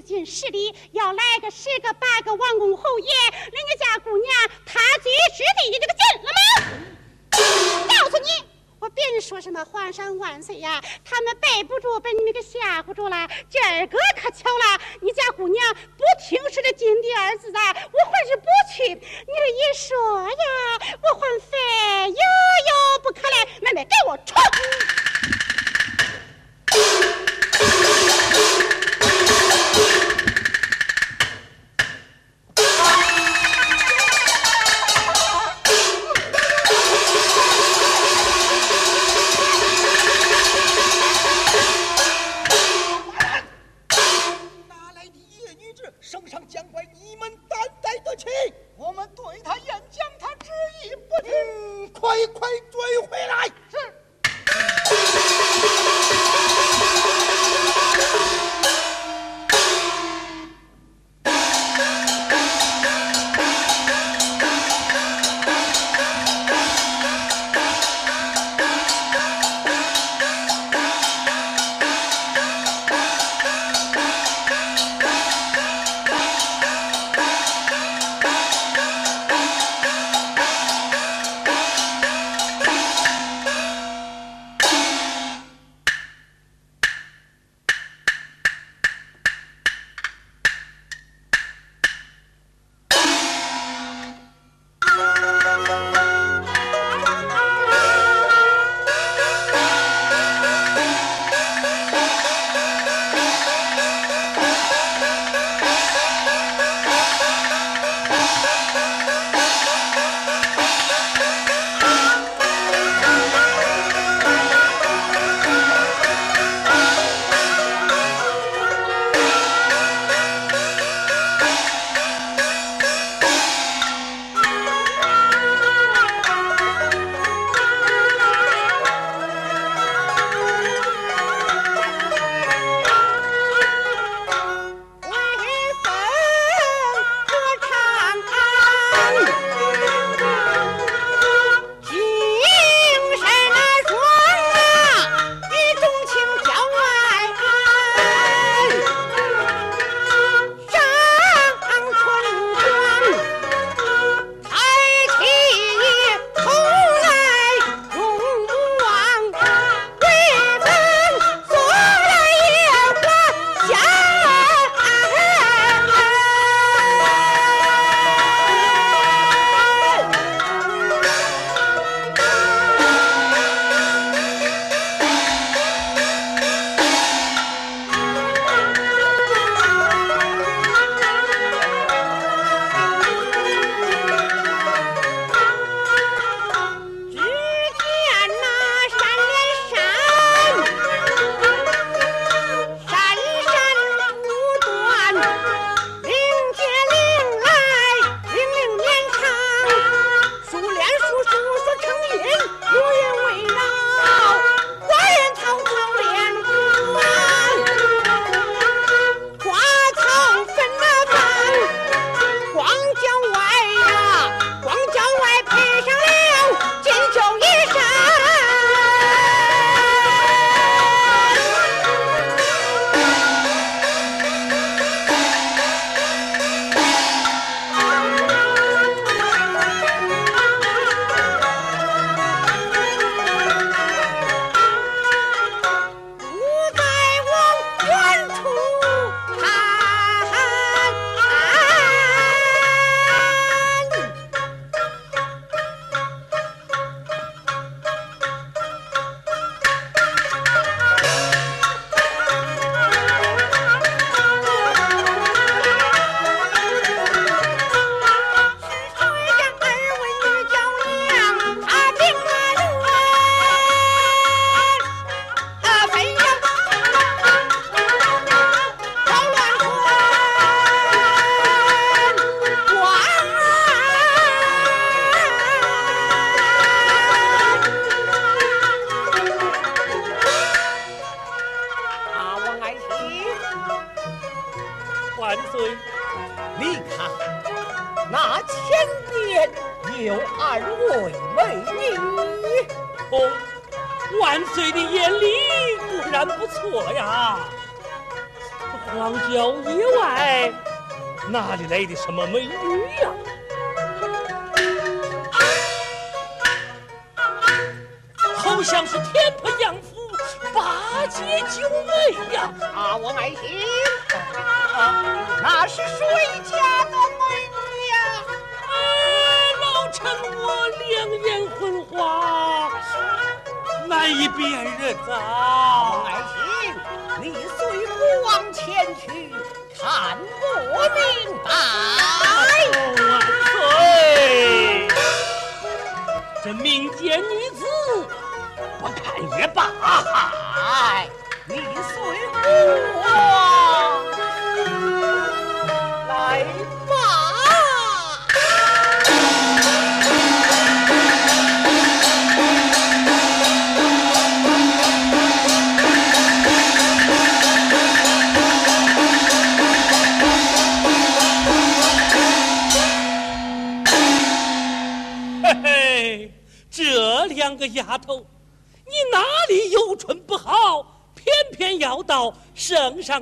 究竟市里要来个十个八个王公侯爷，人家家姑娘踏嘴是地的这个劲了吗？告诉你。我别人说什么皇上万岁呀，他们背不住，被你们给吓唬住了。今儿个可巧了，你家姑娘不听说这金地二字啊，我还是不去。你这一说呀，我还非有有不可嘞。妹妹，给我冲！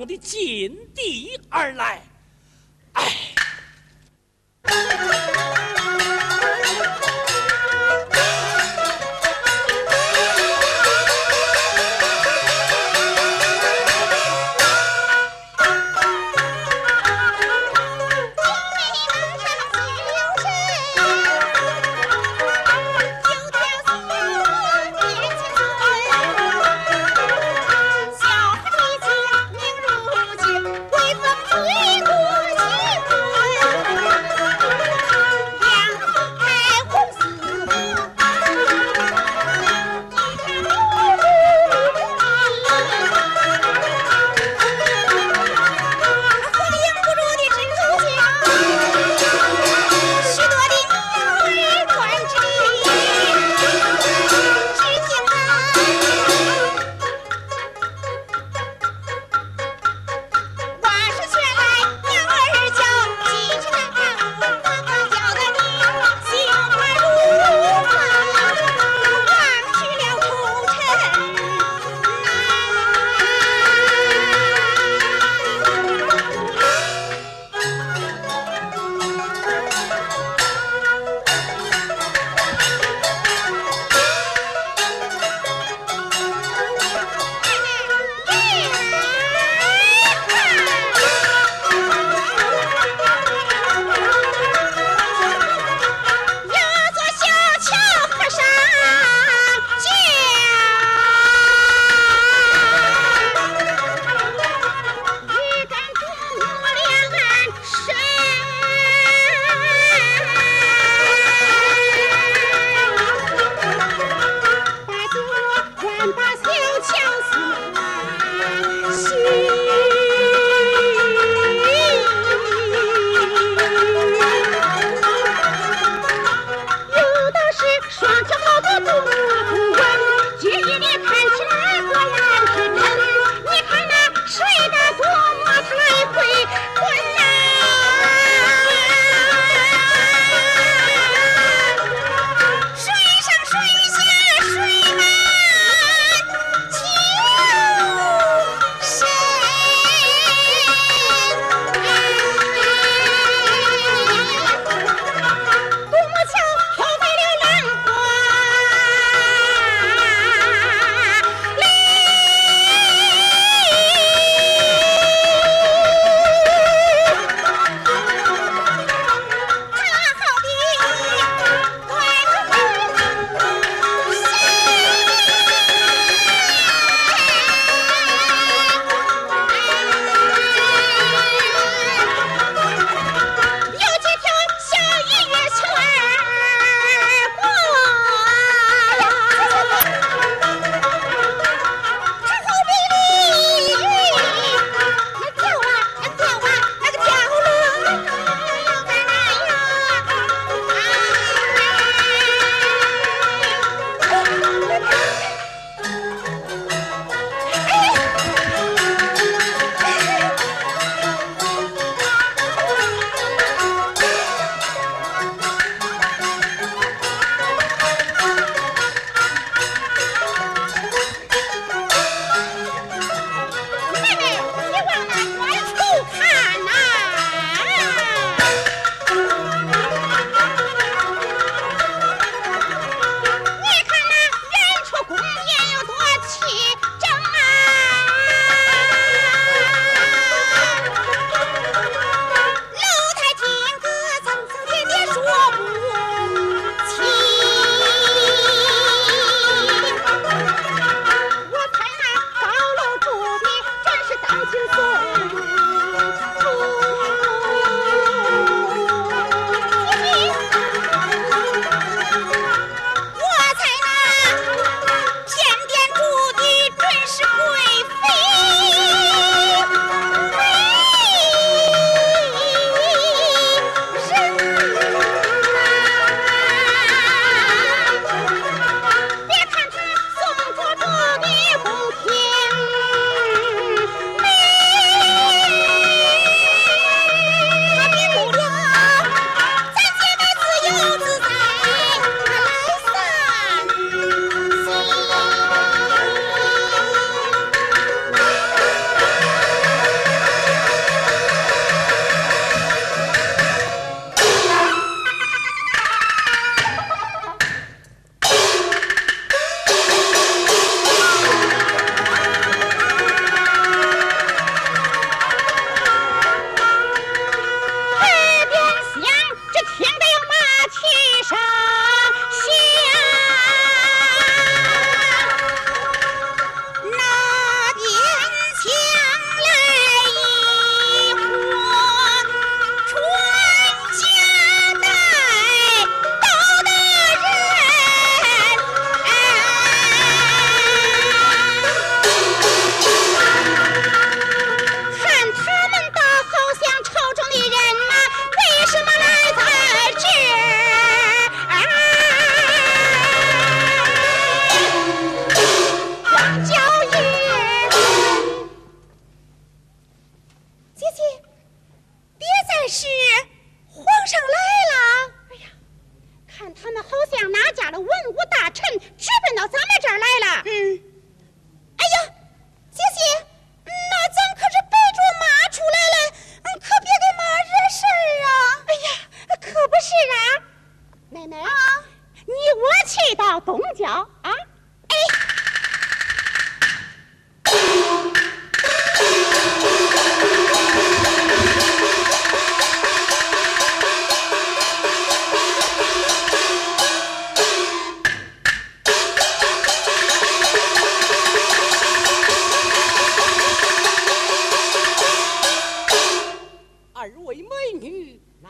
的禁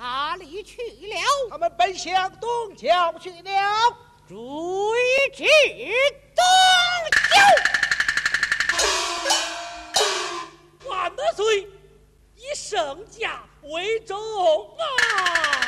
哪里去了？他们奔向东郊去了。追至东郊。万岁以圣驾为重啊。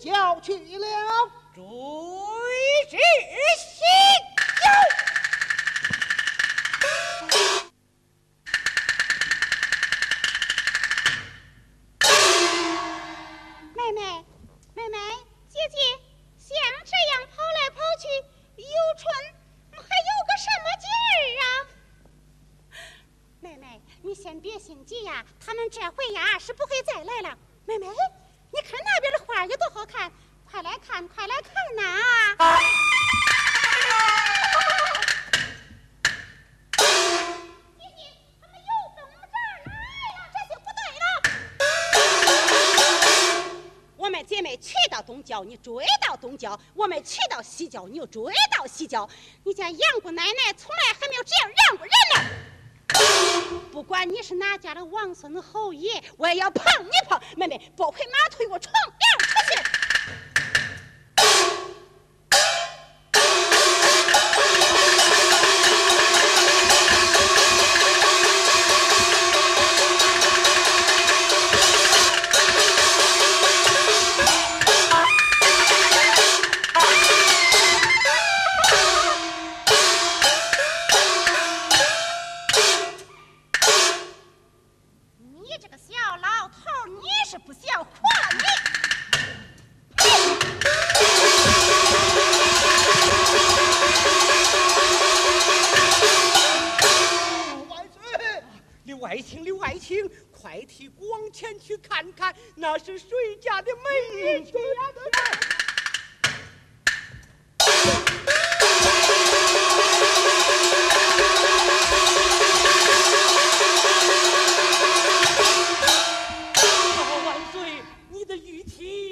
叫起了西郊，你又追到西郊。你家杨姑奶奶从来还没有这样让过人呢。不管你是哪家的王孙侯爷，我也要碰你碰。妹妹，不会马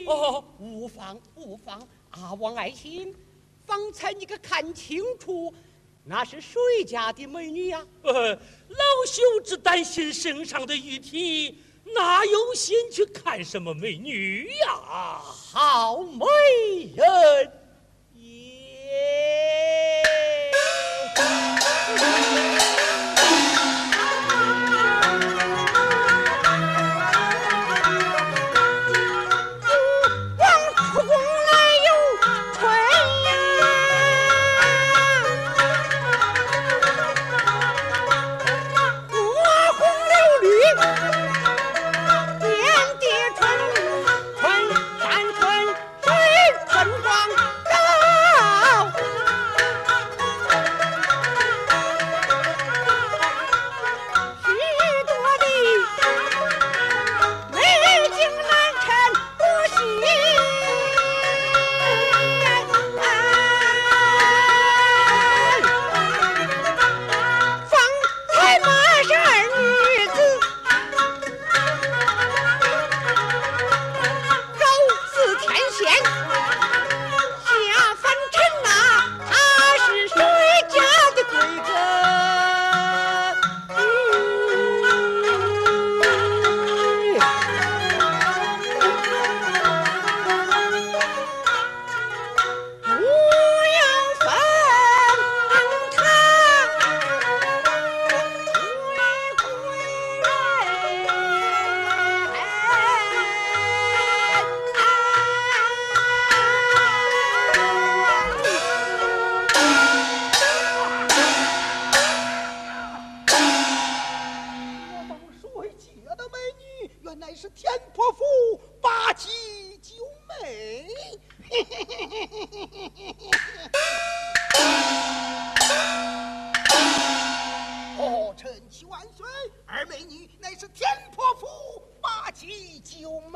哦，无妨无妨，阿王爱卿，方才你可看清楚，那是谁家的美女呀？呃，老朽只担心身上的玉体，哪有心去看什么美女呀？好美人也。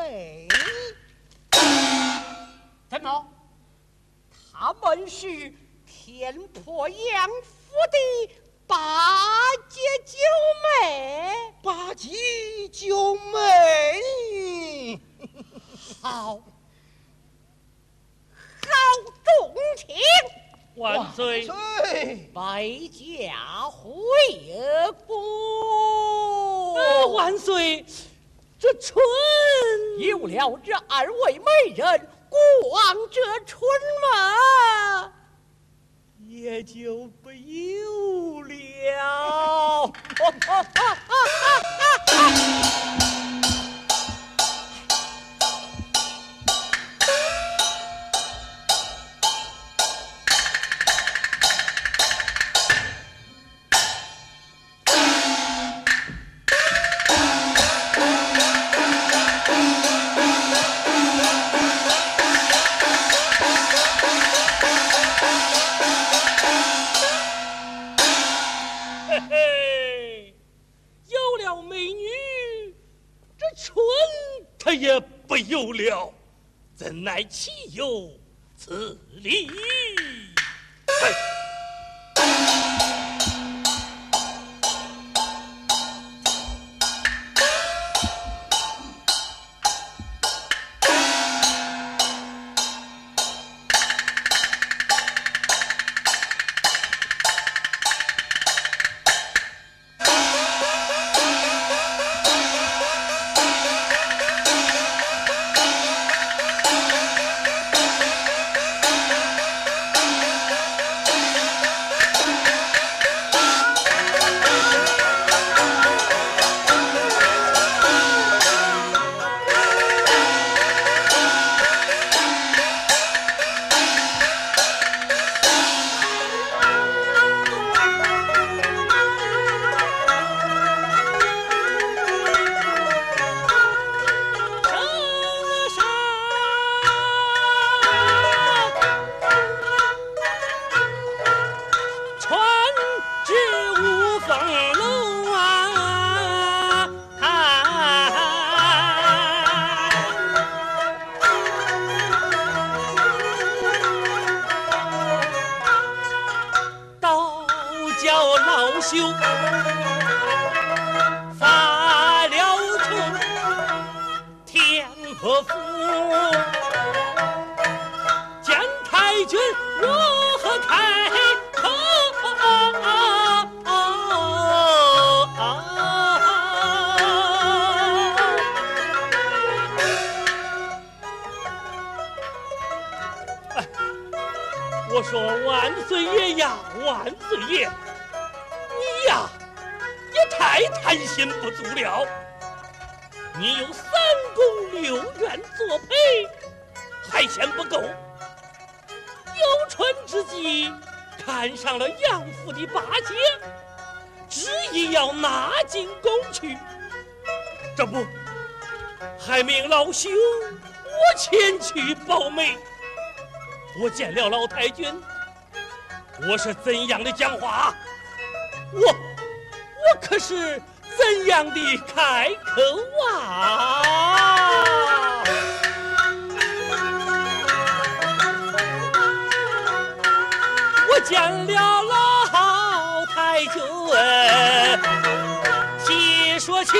哎，怎么？他们是天破杨府的八姐九妹，八姐九妹，好，好重情。万岁，白家会爷。万岁。这春有了这二位美人，过这春嘛，也就不有了。也不由了怎奈岂有此理？了老太君。我是怎样的讲话我我可是怎样的开口啊？我见了老太君细说情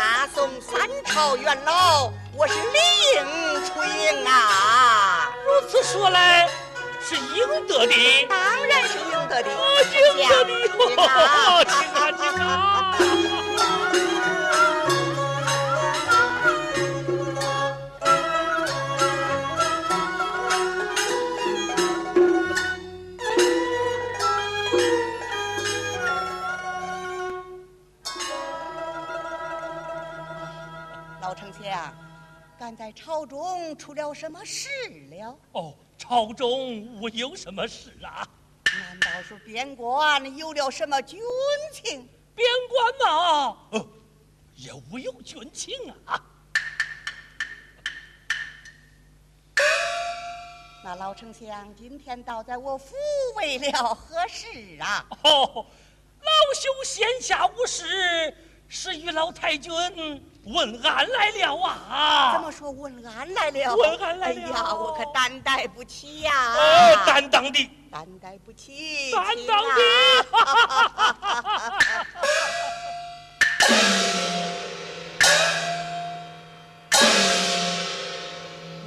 大宋三朝元老，我是理应出营啊。如此说来，是应得的。当然是应得的，啊，应得的请哟！啊请啊，请啊！敢在朝中出了什么事了？哦，朝中我有什么事啊？难道是边关有了什么军情？边关呐、呃，也无有军情啊。那老丞相今天倒在我府为了何事啊？哦，老朽闲暇无事，是与老太君问安来了啊。怎么说问安来了？问安来了哎呀，我可担待不起呀、呃，担当的，担待不起，担当啊的。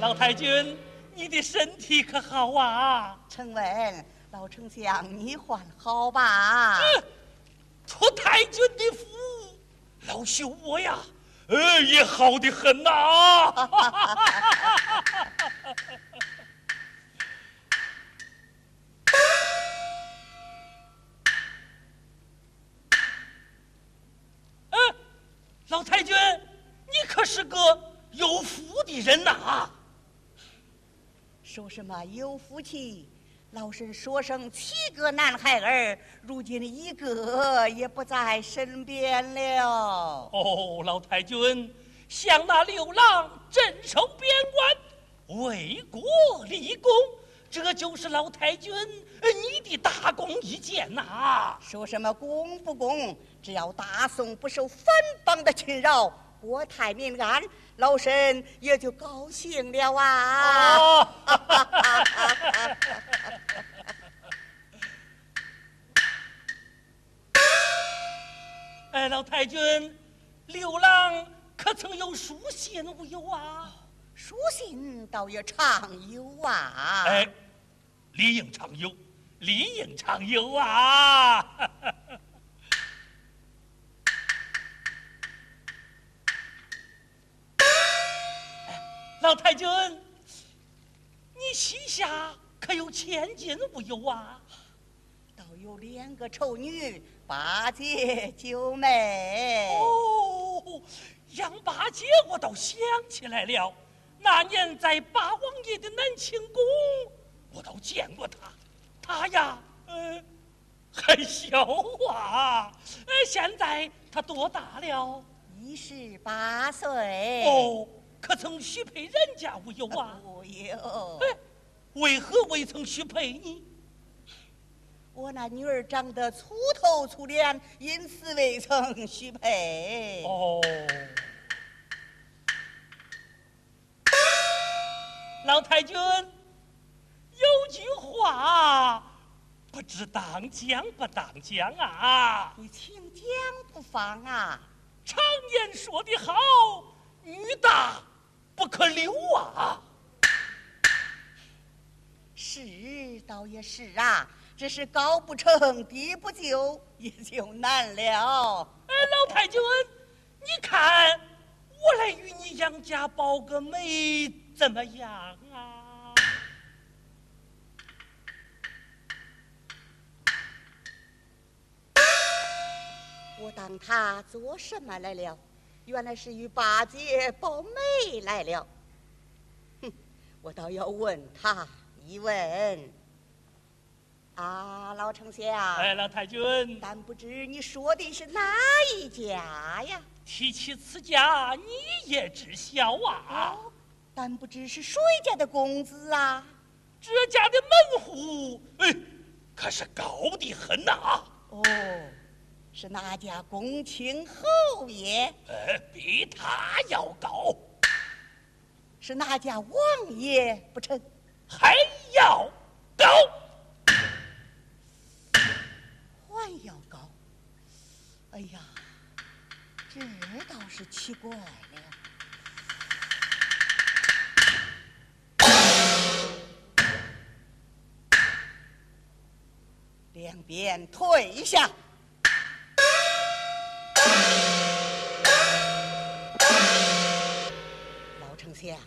老太君，你的身体可好啊？成文老丞相，你还好吧？嗯托太君的福，老朽我呀，呃，也好的很呐、老太君，你可是个有福的人呐、说什么有福气？老身说生七个男孩儿，如今一个也不在身边了。哦，老太君，向那六郎镇守边关，为国立功，这就是老太君呃你的大功一件呐、说什么功不功？只要大宋不受藩邦的侵扰，国泰民安，老身也就高兴了啊！哦，哎，老太君，刘郎可曾有书信无有啊？书信倒也常有啊。哎，理应常有，理应常有啊！老太君，你膝下可有千金无忧啊？倒有两个丑女，八戒九妹。哦，杨八姐，我倒想起来了，那年在八王爷的南清宫，我倒见过她。她呀，呃，还小啊，呃，现在她多大了？一十八岁。哦，可曾许配人家无有啊？无有。哎，为何未曾许配你？我那女儿长得粗头粗脸，因此未曾许配。哦，老太君，有句话，不知当讲不当讲啊？你请讲不妨啊！常言说得好，女大不可留啊。是倒也是啊，只是高不成低不就，也就难了。哎，老太君，你看我来与你杨家报个媒，怎么样啊？我当他做什么来了？原来是与八戒报媒来了。哼，我倒要问他一问。啊，老丞相，哎，老太君，但不知你说的是哪一家呀？提起此家，你也知晓啊。哦，但不知是谁家的公子啊？这家的门户，哎，可是高的很呐、哦，是哪家公卿侯爷？呃，比他要高。是哪家王爷不成？还要高，还要高。哎呀，这倒是奇怪了。两边退一下。相，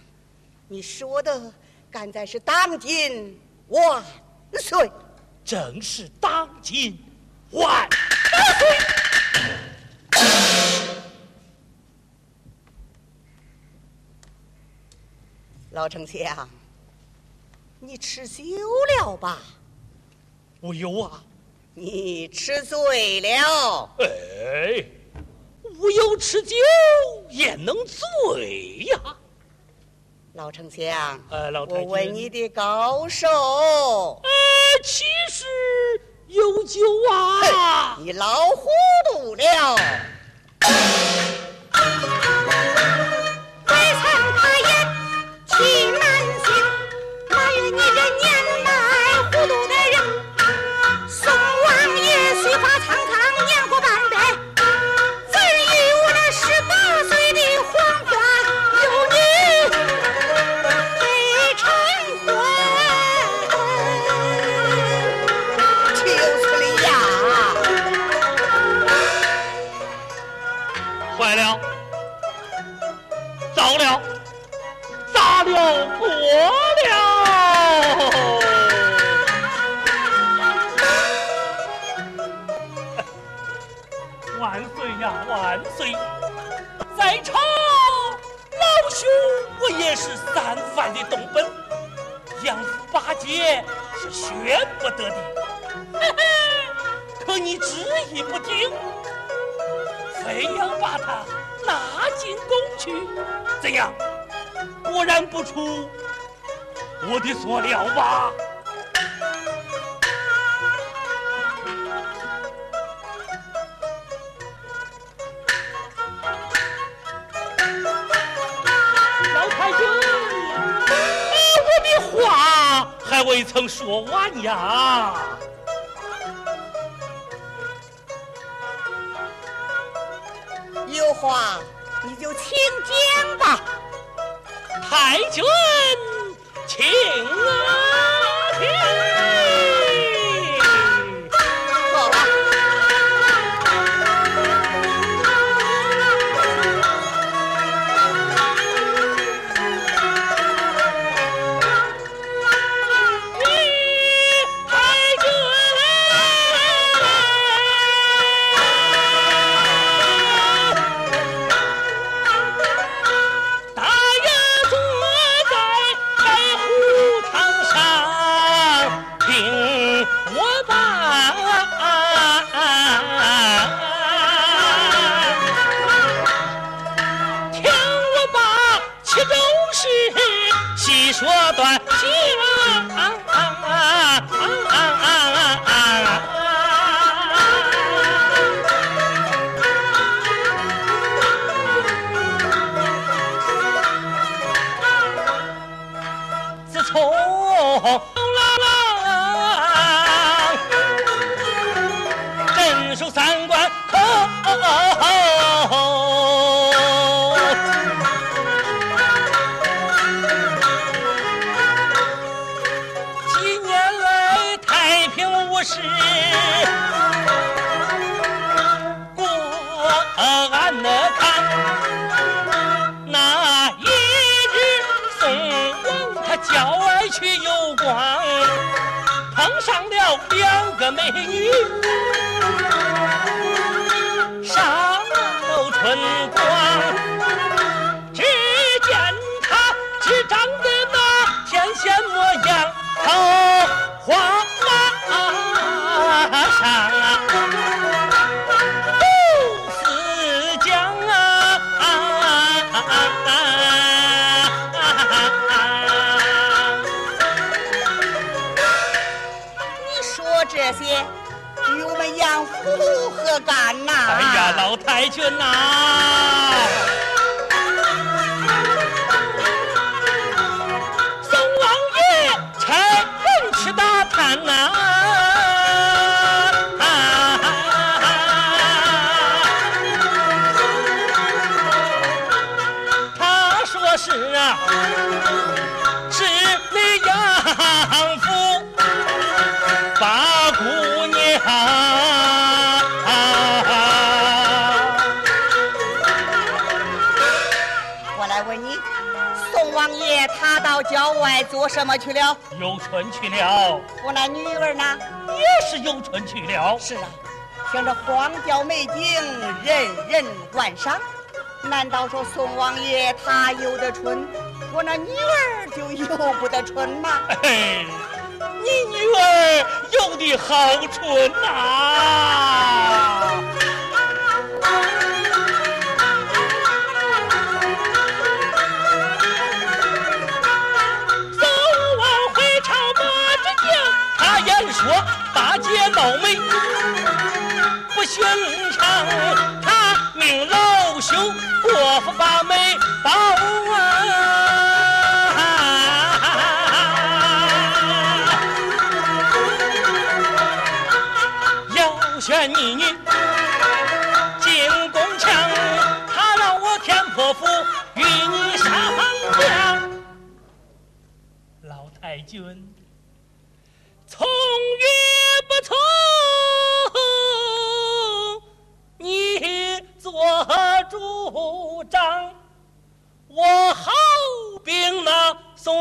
你说的敢在是当今万岁。正是当今万岁老丞相，你吃酒了吧？无有啊！你吃醉了。哎，无有吃酒也能醉呀？老丞相，我问你的高手，呃，其实有酒啊！你老糊涂了。了锅了！万岁呀，万岁！在朝老兄我也是三番的动本，杨府八戒是学不得的，嘿嘿，可你执意不听。非要把他拿进宫去，怎样？果然不出我的所料吧？老太君，我的话还未曾说完呀。有话你就请讲吧。太君，请啊。个美女，府何干呐？哎呀，老太君呐、到郊外做什么去了？游春去了，我那女儿呢？也是游春去了。是啊，像这荒郊美景，人人观赏。难道说宋王爷他游得春，我那女儿就游不得春吗？嘿，你女儿游的好春呐、宋倒霉不寻常，他命老朽过府把美报啊！要选你女进宫墙，他让我天破府与你商量。老太君，从与主张。我好兵那宋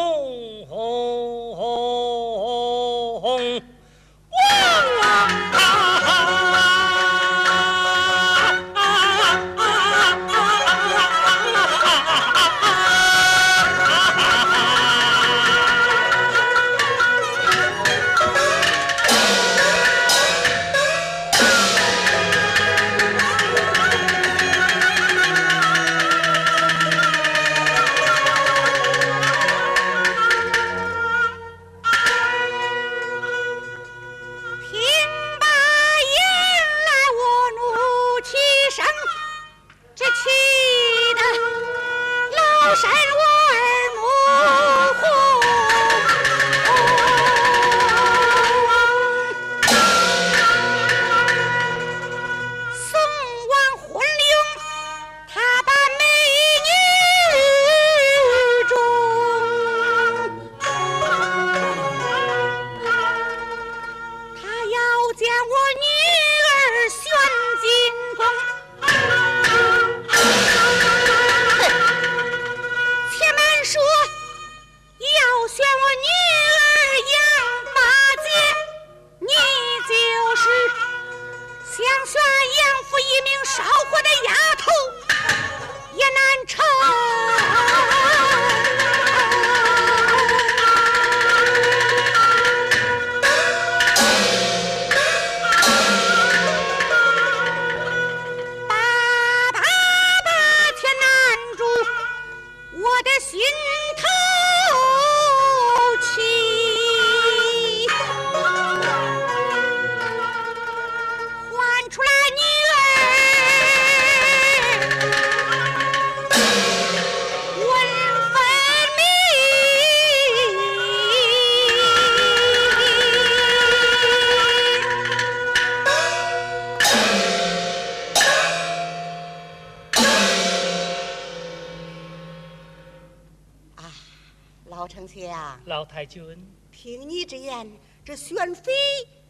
言，这选妃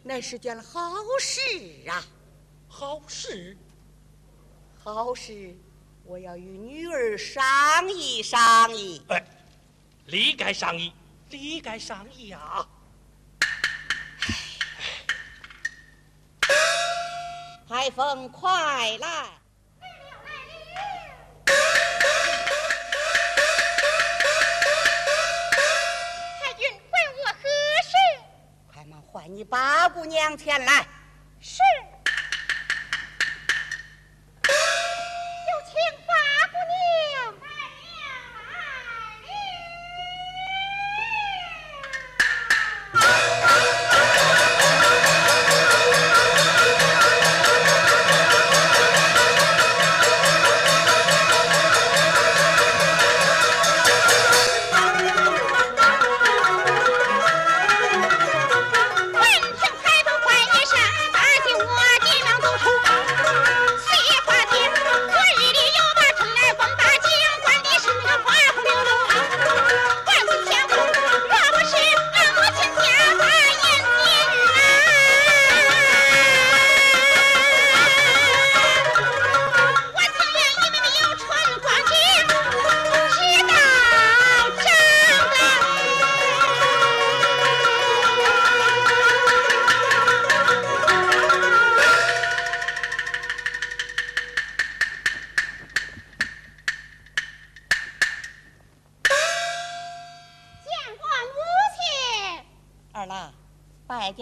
乃是件好事啊！好事，好事，我要与女儿商议商议。哎，理该商议，理该商议啊！海风，快来！你八姑娘前来。是。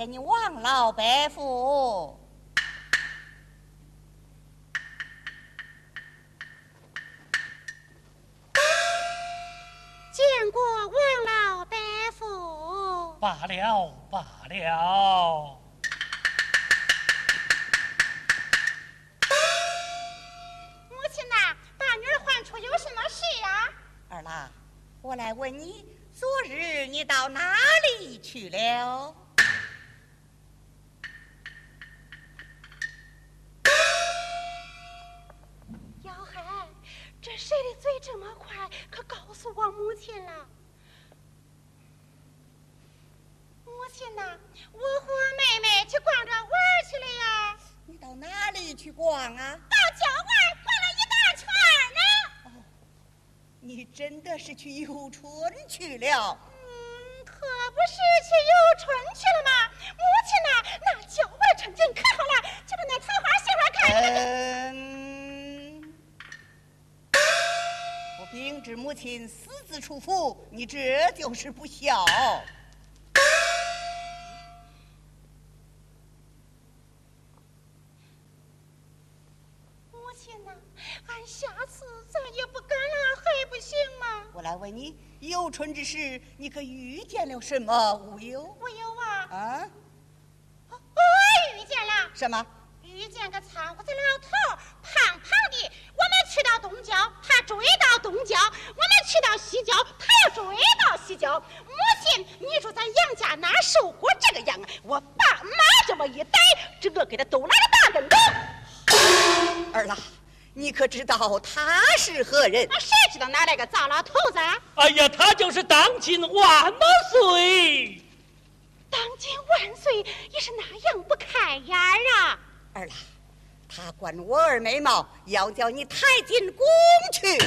你王老伯父。见过王老伯父。罢了罢了。母亲呐，把女儿唤出有什么事呀？二郎，我来问你，昨日你到哪里去了？春去了？嗯，可不是去游春去了吗？母亲呐，那郊外春景可好了，就把那桃花杏花开的。嗯，我禀知母亲私自出府，你这就是不孝。问你，游春之时，你可遇见了什么无忧？无忧啊，啊？我遇见了。什么？遇见个苍胡子老头，胖胖的。我们去到东郊，他追到东郊；我们去到西郊，他又追到西郊。母亲，你说咱杨家哪受过这个样啊？我爸妈这么一逮，这个给他都来个大跟头。二郎，你可知道他是何人？那谁知道哪来个糟老头子啊？哎呀，他就是当今万岁！当今万岁也是那样不开眼儿啊！二郎，他管我儿眉毛，要叫你抬进宫去。你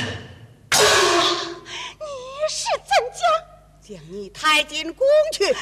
是怎讲？将你抬进宫去。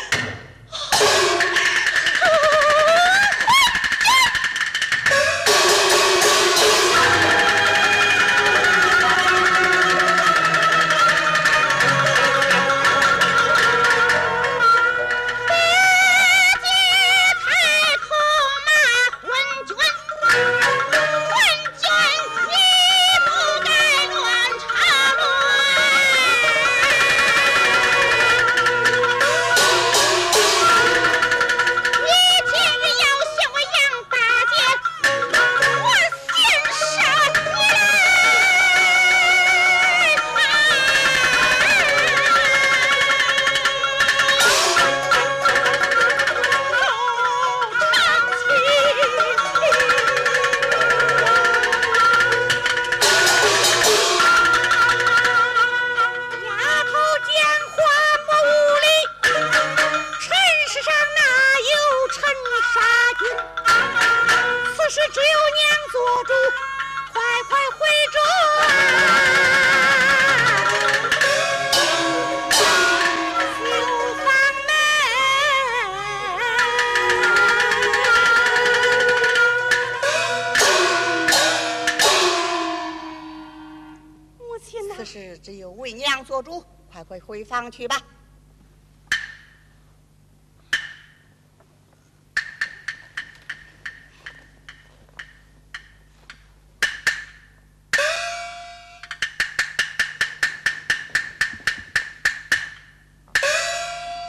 去吧。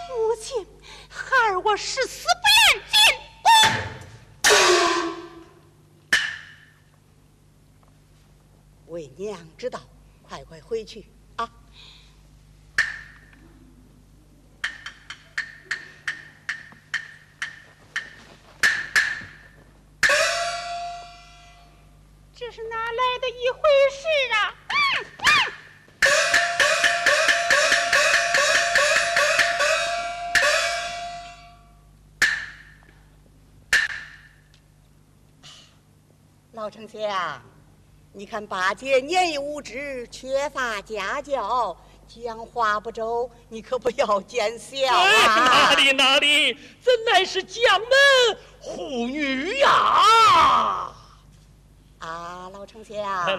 母亲，孩儿我誓死不愿进宫。为娘知道，快快回去一回事啊？老丞相，你看八姐年幼无知，缺乏家教，讲话不周，你可不要见笑哎，哪！里哪里，怎乃是将门虎女呀？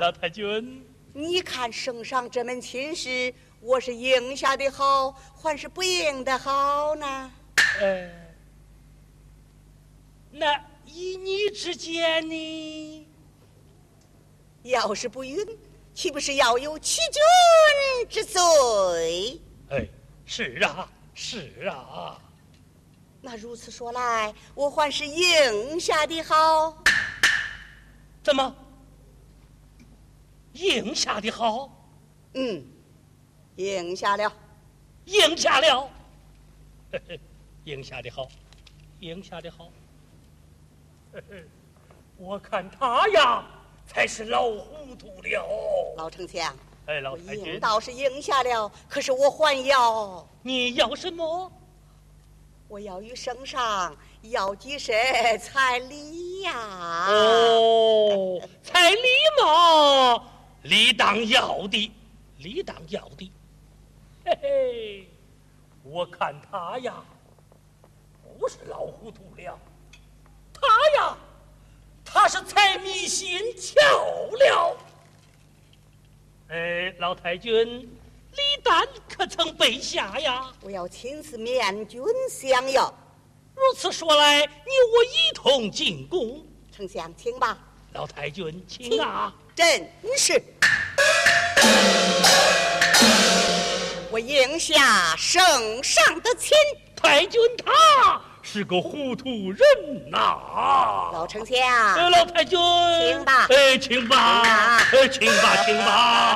老太君，你看圣上这门亲事，我是应下的好，还是不应的好呢？呃，那依你之见呢？要是不允，岂不是要有欺君之罪？哎，是啊，是啊。那如此说来，我还是应下的好。怎么？应下的好？嗯，应下了。应下了。嘿嘿，应下的好，应下的好。我看他呀，才是老糊涂了。老丞相，哎，老我太君，应倒是应下了，可是我还要，你要什么？我要与圣上要几身彩礼呀。哦，彩礼嘛，理当要的，理当要的。嘿嘿，我看他呀，不是老糊涂了，他呀，他是财迷心窍了。哎，老太君，李丹可曾备下呀？我要亲自面君相邀。如此说来，你我一同进宫。丞相，请吧。老太君，请啊！正是。我赢下圣上的亲。太君他是个糊涂人呐、老丞相，呃，老太君，请吧。哎，请吧，请吧。哎，请吧，请吧。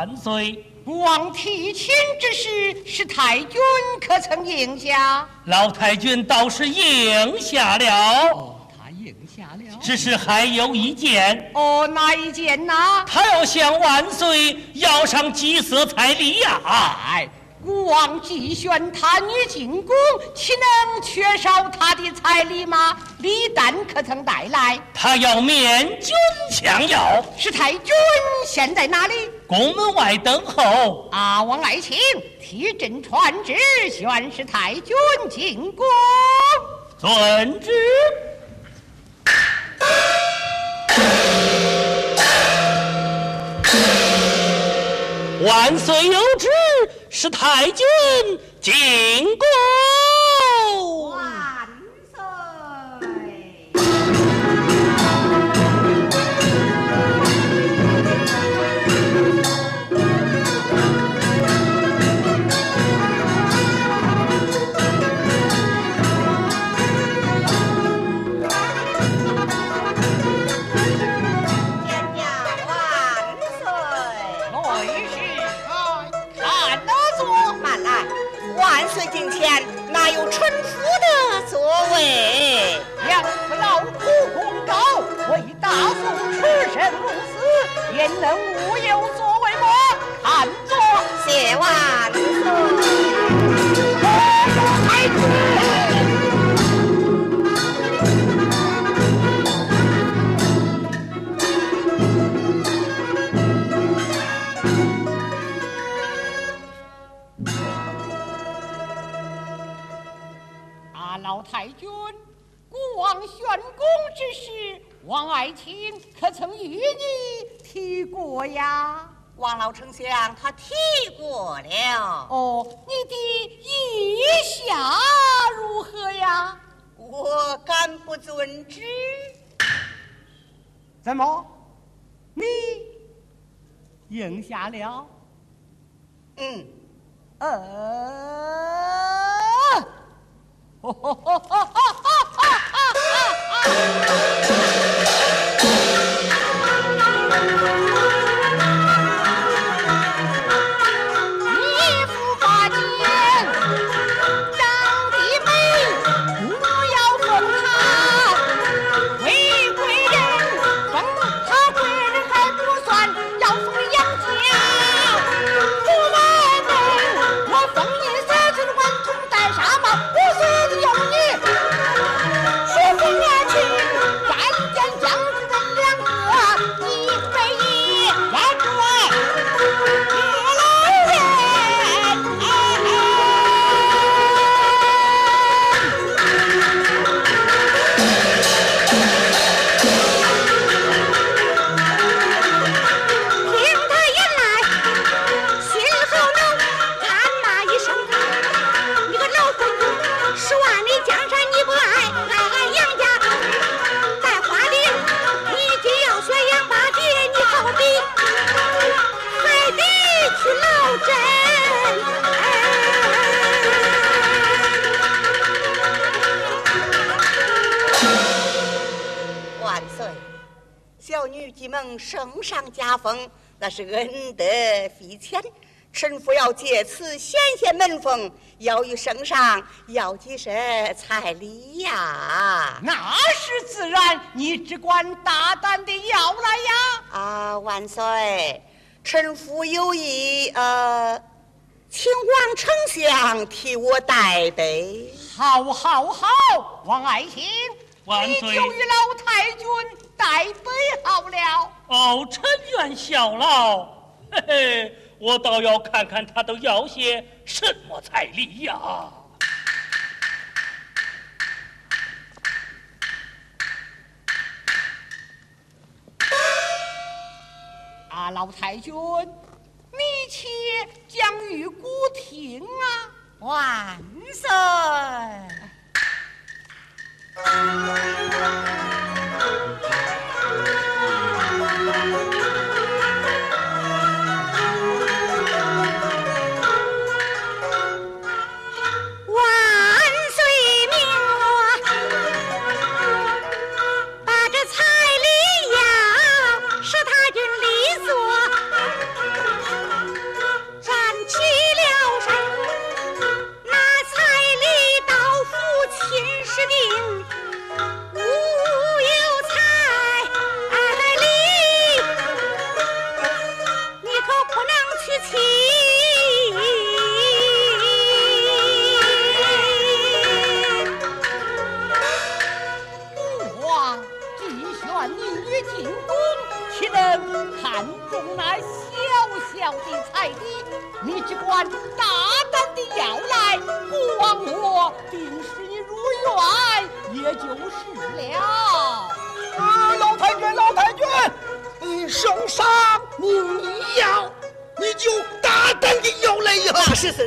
万岁，国王提亲之事，是太君可曾应下？老太君倒是应下了，哦，他应下了。只是还有一件，哦，哪一件呐？他要向万岁要上几色彩礼呀、哎，国王既选他女进宫，岂能缺少他的彩礼吗？李旦可曾带来？他要面君相要，是太君现在哪里？宫门外等候。阿，王爱卿，替朕传旨，宣示太君进宫。遵旨。万岁有旨，是太君进宫。万岁！应下了？是恩德非浅。臣妇要借此显显门风，要与圣上要几声彩礼呀！那是自然，你只管大胆的要来呀！啊，万岁！臣妇有意，呃，请王丞相替我代备。好，好，好，王爱卿，万岁！你就与老太君代备好了。哦，臣愿效劳。嘿嘿，我倒要看看他都要些什么彩礼呀！啊，老太君，你且将玉鼓听啊！万岁！Thank you. 进宫，岂能看中那小小的彩礼？你只管大胆的要来，不枉我定是你如愿，也就是了。啊，老太君，老太君，你受上命你要，你就大胆的要来呀！是是是。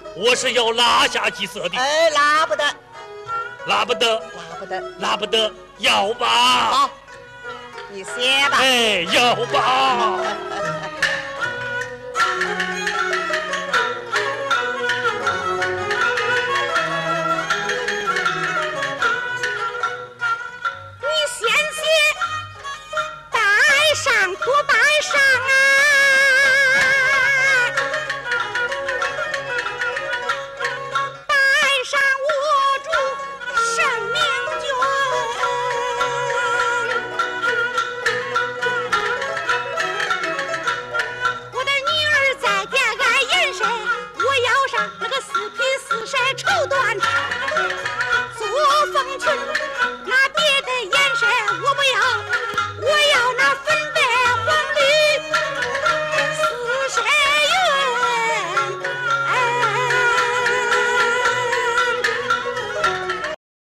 我是要拉下去色的，哎，拉不得，拉不得，拉不得，拉不得，要吧？好，你歇吧。哎，要吧？你先写，带上，不带上啊？children.